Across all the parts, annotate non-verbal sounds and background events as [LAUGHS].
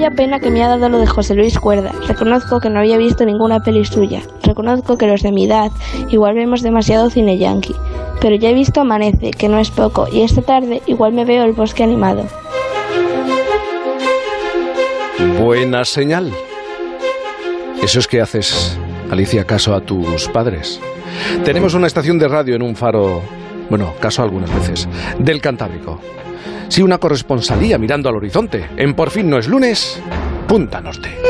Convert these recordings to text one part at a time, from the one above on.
Vaya pena que me ha dado lo de José Luis Cuerda. Reconozco que no había visto ninguna peli suya. Reconozco que los de mi edad igual vemos demasiado cine yankee. Pero ya he visto Amanece, que no es poco, y esta tarde igual me veo el bosque animado. Buena señal. Eso es que haces, Alicia, caso a tus padres. Tenemos una estación de radio en un faro, bueno, caso algunas veces, del Cantábrico. Sí, una corresponsalía mirando al horizonte. En Por fin no es lunes, Punta Norte.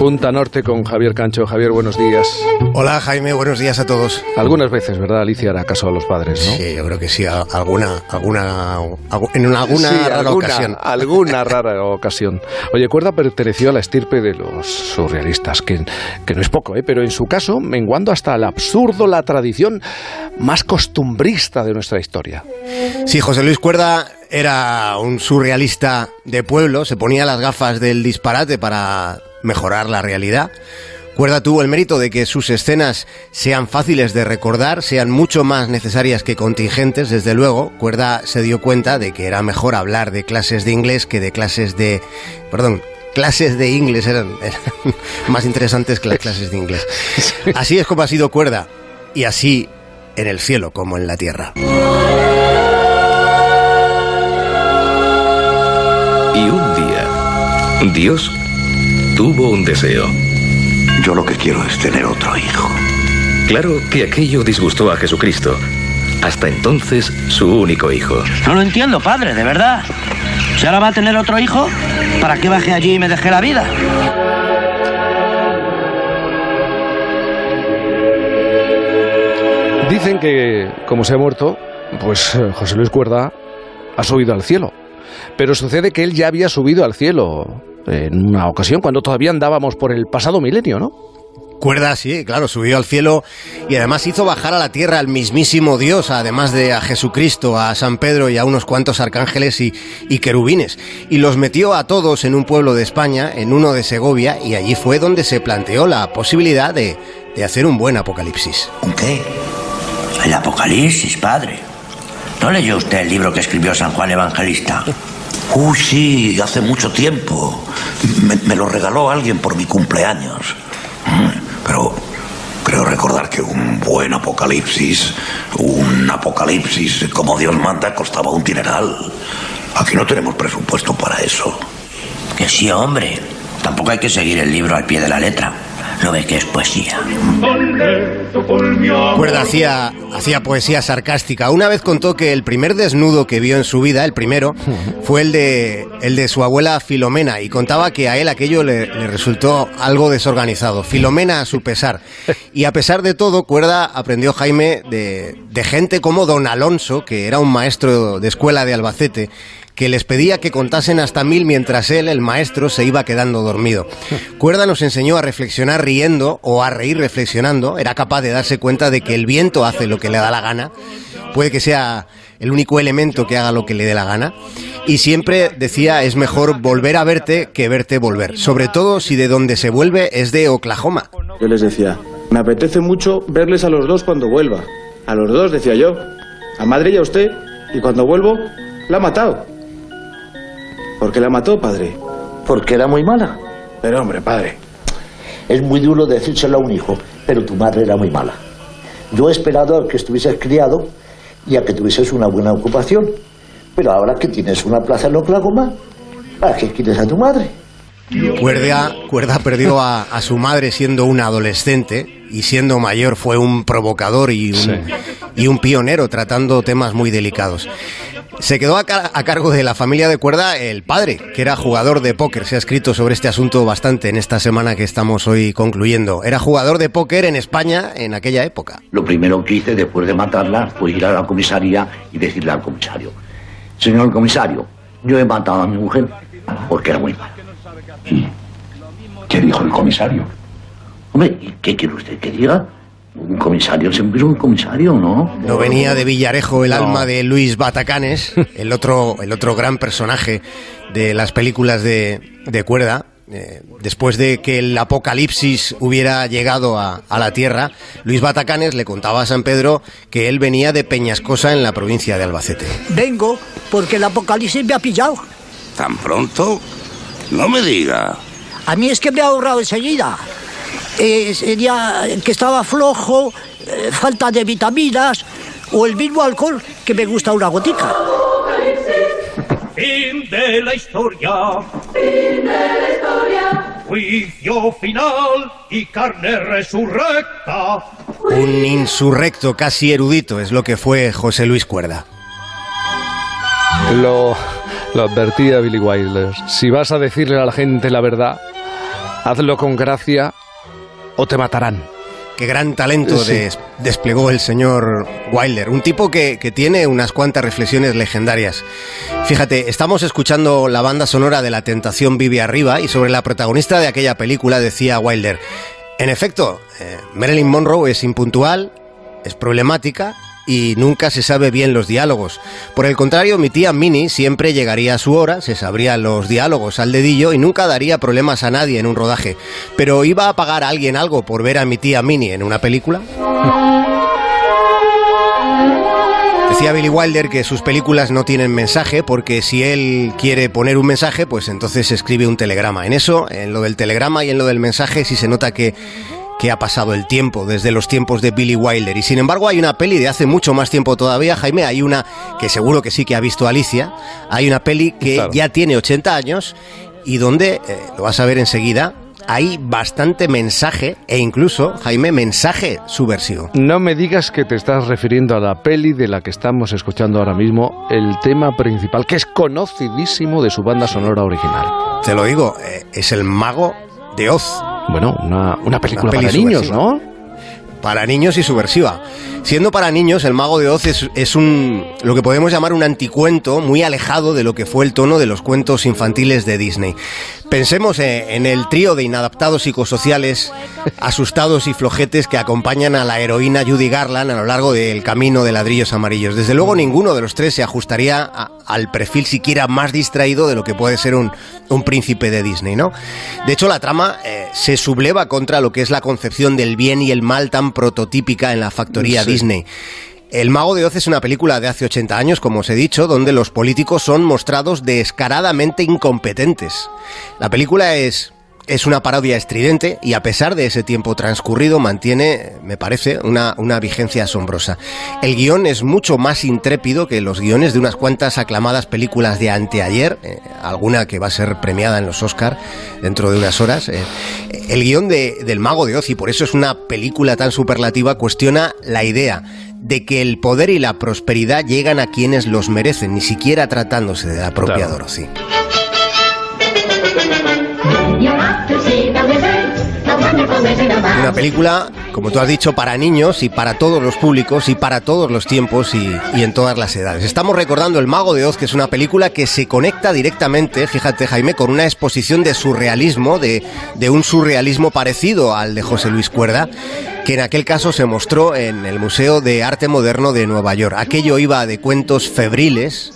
Punta Norte con Javier Cancho. Javier, buenos días. Hola Jaime, buenos días a todos. Algunas veces, ¿verdad, Alicia, hará caso a los padres, ¿no? Sí, yo creo que sí, alguna, alguna, en alguna rara ocasión. Alguna [LAUGHS] rara ocasión. Oye, Cuerda perteneció a la estirpe de los surrealistas, que, que no es poco, ¿eh? pero en su caso, menguando hasta el absurdo la tradición más costumbrista de nuestra historia. Sí, José Luis Cuerda era un surrealista de pueblo, se ponía las gafas del disparate para mejorar la realidad. Cuerda tuvo el mérito de que sus escenas sean fáciles de recordar, sean mucho más necesarias que contingentes, desde luego. Cuerda se dio cuenta de que era mejor hablar de clases de inglés que de clases de... Perdón, clases de inglés eran, [LAUGHS] más interesantes que las clases de inglés. Así es como ha sido Cuerda, y así en el cielo como en la tierra. Y un día, Dios tuvo un deseo. Yo lo que quiero es tener otro hijo. Claro que aquello disgustó a Jesucristo. Hasta entonces, su único hijo. No lo entiendo, padre, de verdad. Si ahora va a tener otro hijo, ¿para qué bajé allí y me dejé la vida? Dicen que, como se ha muerto, pues eh, José Luis Cuerda ha subido al cielo. Pero sucede que él ya había subido al cielo en una ocasión cuando todavía andábamos por el pasado milenio, ¿no? Cuerda, sí, claro, subió al cielo y además hizo bajar a la tierra al mismísimo Dios, además de a Jesucristo, a San Pedro y a unos cuantos arcángeles y, querubines. Y los metió a todos en un pueblo de España, en uno de Segovia, y allí fue donde se planteó la posibilidad de, de hacer un buen apocalipsis. ¿Un qué? El apocalipsis, padre. ¿No leyó usted el libro que escribió San Juan Evangelista? [LAUGHS] Uy, sí, hace mucho tiempo. Me, lo regaló alguien por mi cumpleaños. Mm, pero creo recordar que un buen apocalipsis, un apocalipsis como Dios manda, costaba un dineral. Aquí no tenemos presupuesto para eso. Que sí, hombre. Tampoco hay que seguir el libro al pie de la letra. ¿No ve que es poesía? Cuerda hacía, hacía poesía sarcástica. Una vez contó que el primer desnudo que vio en su vida, el primero, fue el de, el de su abuela Filomena y contaba que a él aquello le, resultó algo desorganizado. Filomena a su pesar. [LAUGHS] Y a pesar de todo, Cuerda aprendió Jaime de, de gente como don Alonso, que era un maestro de escuela de Albacete, que les pedía que contasen hasta mil mientras él, el maestro, se iba quedando dormido. Cuerda nos enseñó a reflexionar riendo o a reír reflexionando. Era capaz de darse cuenta de que el viento hace lo que le da la gana. Puede que sea el único elemento que haga lo que le dé la gana. Y siempre decía, es mejor volver a verte que verte volver. Sobre todo si de donde se vuelve es de Oklahoma. Yo les decía, me apetece mucho verles a los dos cuando vuelva. A los dos, decía yo. A madre y a usted. Y cuando vuelvo, la ha matado. ¿Por qué la mató, padre? Porque era muy mala. Pero hombre, padre. Es muy duro decírselo a un hijo, pero tu madre era muy mala. Yo he esperado a que estuvieses criado y a que tuvieses una buena ocupación. Pero ahora que tienes una plaza en Oklahoma, ¿para qué quieres a tu madre? Cuerda, Cuerda perdió a, su madre siendo un adolescente y siendo mayor fue un provocador y un, y un pionero tratando temas muy delicados. Se quedó a, cargo de la familia de cuerda el padre, que era jugador de póker. Se ha escrito sobre este asunto bastante en esta semana que estamos hoy concluyendo. Era jugador de póker en España en aquella época. Lo primero que hice después de matarla fue ir a la comisaría y decirle al comisario, señor comisario, yo he matado a mi mujer porque era muy mala. ¿Y qué dijo el comisario? Hombre, ¿qué quiere usted que diga? Un comisario siempre es un comisario, ¿no? No venía de Villarejo el alma de Luis Batacanes, el otro, el otro gran personaje de las películas de, de cuerda. eh, después de que el apocalipsis hubiera llegado a, a, la tierra, Luis Batacanes le contaba a San Pedro que él venía de Peñascosa en la provincia de Albacete. Vengo porque el apocalipsis me ha pillado. ¿Tan pronto? No me diga. A mí es que me ha ahorrado enseguida. Eh, sería que estaba flojo, eh, falta de vitaminas o el mismo alcohol que me gusta una gotica. Fin de la historia. Fin de la historia. Juicio final y carne resurrecta. Un insurrecto casi erudito es lo que fue José Luis Cuerda. Lo, lo advertía Billy Wilder. Si vas a decirle a la gente la verdad, hazlo con gracia o te matarán. Qué gran talento sí. des, desplegó el señor Wilder, un tipo que, que, tiene unas cuantas reflexiones legendarias. Fíjate, estamos escuchando la banda sonora de La Tentación vive arriba y sobre la protagonista de aquella película decía Wilder, en efecto, eh, Marilyn Monroe es impuntual, es problemática y nunca se sabe bien los diálogos. Por el contrario, mi tía Minnie siempre llegaría a su hora, se sabría los diálogos al dedillo y nunca daría problemas a nadie en un rodaje. Pero ¿iba a pagar a alguien algo por ver a mi tía Minnie en una película? Decía Billy Wilder que sus películas no tienen mensaje porque si él quiere poner un mensaje, pues entonces escribe un telegrama. En eso, en lo del telegrama y en lo del mensaje, sí se nota que que ha pasado el tiempo, desde los tiempos de Billy Wilder. Y sin embargo hay una peli de hace mucho más tiempo todavía, Jaime, hay una que seguro que sí que ha visto Alicia, hay una peli que claro. ya tiene 80 años y donde, eh, lo vas a ver enseguida, hay bastante mensaje e incluso, Jaime, mensaje subversivo. No me digas que te estás refiriendo a la peli de la que estamos escuchando ahora mismo, el tema principal, que es conocidísimo de su banda sonora original. Te lo digo, eh, es el mago de Oz. Bueno, una, una película una para niños, ¿no? Para niños y subversiva. Siendo para niños, El Mago de Oz es, un lo que podemos llamar un anticuento muy alejado de lo que fue el tono de los cuentos infantiles de Disney. Pensemos en el trío de inadaptados psicosociales, asustados y flojetes que acompañan a la heroína Judy Garland a lo largo del camino de ladrillos amarillos. Desde luego ninguno de los tres se ajustaría al perfil siquiera más distraído de lo que puede ser un, príncipe de Disney, ¿no? De hecho, la trama eh, se subleva contra lo que es la concepción del bien y el mal tan prototípica en la factoría. Disney. El Mago de Oz es una película de hace 80 años, como os he dicho, donde los políticos son mostrados descaradamente incompetentes. La película es es una parodia estridente y a pesar de ese tiempo transcurrido mantiene, me parece, una, una vigencia asombrosa. El guion es mucho más intrépido que los guiones de unas cuantas aclamadas películas de anteayer, eh, alguna que va a ser premiada en los Oscar dentro de unas horas. Eh, el guion de, del Mago de Oz, y por eso es una película tan superlativa, cuestiona la idea de que el poder y la prosperidad llegan a quienes los merecen, ni siquiera tratándose de la propia claro. Dorothy. Una película, como tú has dicho, para niños y para todos los públicos y para todos los tiempos y, en todas las edades. Estamos recordando El Mago de Oz, que es una película que se conecta directamente, fíjate Jaime, con una exposición de surrealismo, de, de un surrealismo parecido al de José Luis Cuerda, que en aquel caso se mostró en el Museo de Arte Moderno de Nueva York. Aquello iba de cuentos febriles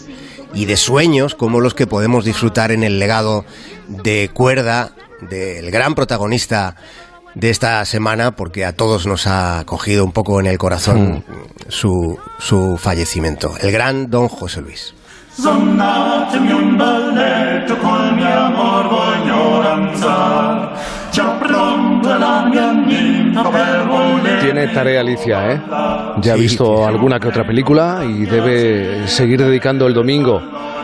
y de sueños como los que podemos disfrutar en el legado de Cuerda del gran protagonista de esta semana, porque a todos nos ha cogido un poco en el corazón mm. su, su fallecimiento, el gran don José Luis. Tiene tarea Alicia, ¿eh? Ya ha visto alguna que otra película y debe seguir dedicando el domingo,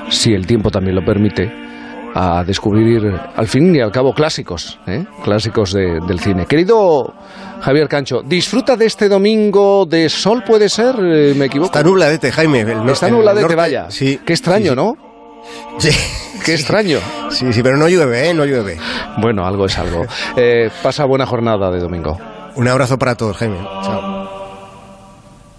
si el tiempo también lo permite, a descubrir al fin y al cabo clásicos, ¿eh? clásicos de, del cine. Querido Javier Cancho, disfruta de este domingo de sol, ¿puede ser? Eh, ¿Me equivoco? Está nubladete, Jaime. El, Está nubladete, norte, vaya. Sí. Qué extraño, sí, sí. ¿no? Sí. Qué extraño. Sí, sí, pero no llueve, ¿eh? No llueve. Bueno, algo es algo. Eh, pasa buena jornada de domingo. Un abrazo para todos, Jaime. Chao.